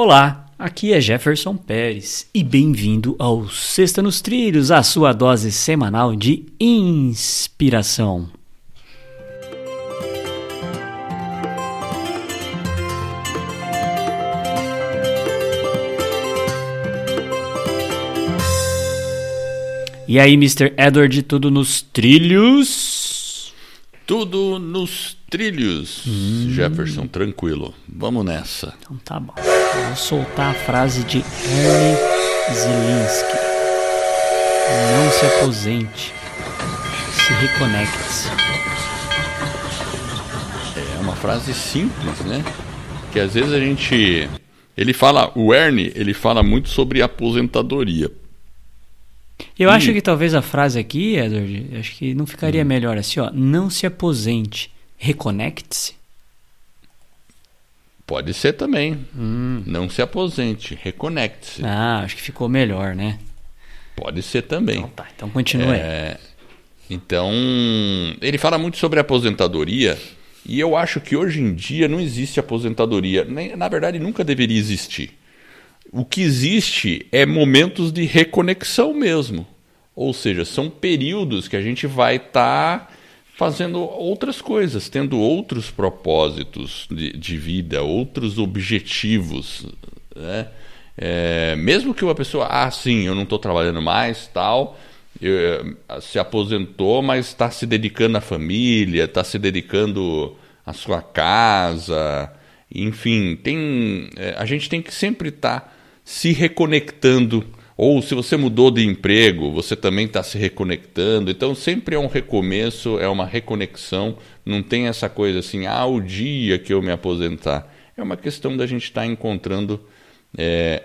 Olá, aqui é Jefferson Pérez e bem-vindo ao Sexta nos Trilhos, a sua dose semanal de inspiração. E aí, Mr. Edward, tudo nos trilhos? Tudo nos trilhos, hum. Jefferson, tranquilo. Vamos nessa. Então tá bom. vou soltar a frase de Ernie Zielinski. Não se aposente, se reconecte-se. É uma frase simples, né? Que às vezes a gente. Ele fala, o Ernie, ele fala muito sobre aposentadoria. Eu e... acho que talvez a frase aqui, Edward, acho que não ficaria hum. melhor assim, ó. Não se aposente, reconecte-se. Pode ser também. Hum. Não se aposente, reconecte-se. Ah, acho que ficou melhor, né? Pode ser também. Então tá, então continue. É... Então, ele fala muito sobre aposentadoria e eu acho que hoje em dia não existe aposentadoria. Na verdade, nunca deveria existir. O que existe é momentos de reconexão mesmo. Ou seja, são períodos que a gente vai estar tá fazendo outras coisas, tendo outros propósitos de, de vida, outros objetivos. Né? É, mesmo que uma pessoa, ah, sim, eu não estou trabalhando mais, tal, eu, se aposentou, mas está se dedicando à família, está se dedicando à sua casa, enfim, tem, é, a gente tem que sempre estar tá se reconectando. Ou se você mudou de emprego, você também está se reconectando. Então sempre é um recomeço, é uma reconexão. Não tem essa coisa assim, ah, o dia que eu me aposentar. É uma questão da gente estar tá encontrando é,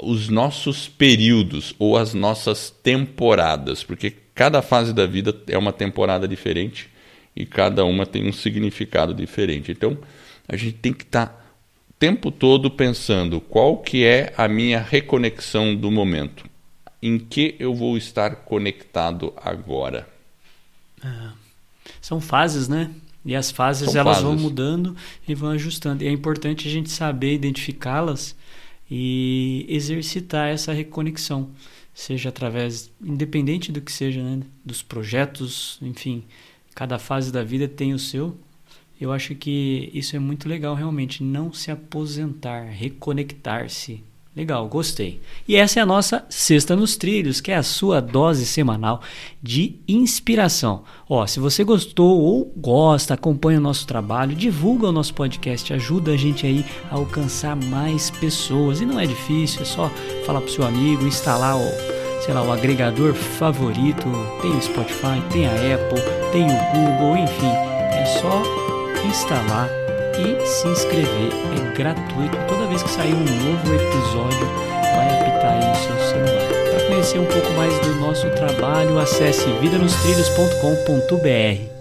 os nossos períodos ou as nossas temporadas, porque cada fase da vida é uma temporada diferente e cada uma tem um significado diferente. Então a gente tem que estar tá tempo todo pensando qual que é a minha reconexão do momento. Em que eu vou estar conectado agora? É. São fases, né? E as fases São elas fases. vão mudando e vão ajustando. E é importante a gente saber identificá-las e exercitar essa reconexão, seja através, independente do que seja, né? dos projetos, enfim, cada fase da vida tem o seu, eu acho que isso é muito legal realmente, não se aposentar, reconectar-se. Legal, gostei. E essa é a nossa Sexta nos Trilhos, que é a sua dose semanal de inspiração. Ó, se você gostou ou gosta, acompanha o nosso trabalho, divulga o nosso podcast, ajuda a gente aí a alcançar mais pessoas. E não é difícil, é só falar pro seu amigo, instalar o, sei lá, o agregador favorito, tem o Spotify, tem a Apple, tem o Google, enfim, é só instalar e se inscrever. É gratuito. Toda vez que sair um novo episódio, vai apitar aí seu celular. Para conhecer um pouco mais do nosso trabalho, acesse vidanostrilhos.com.br.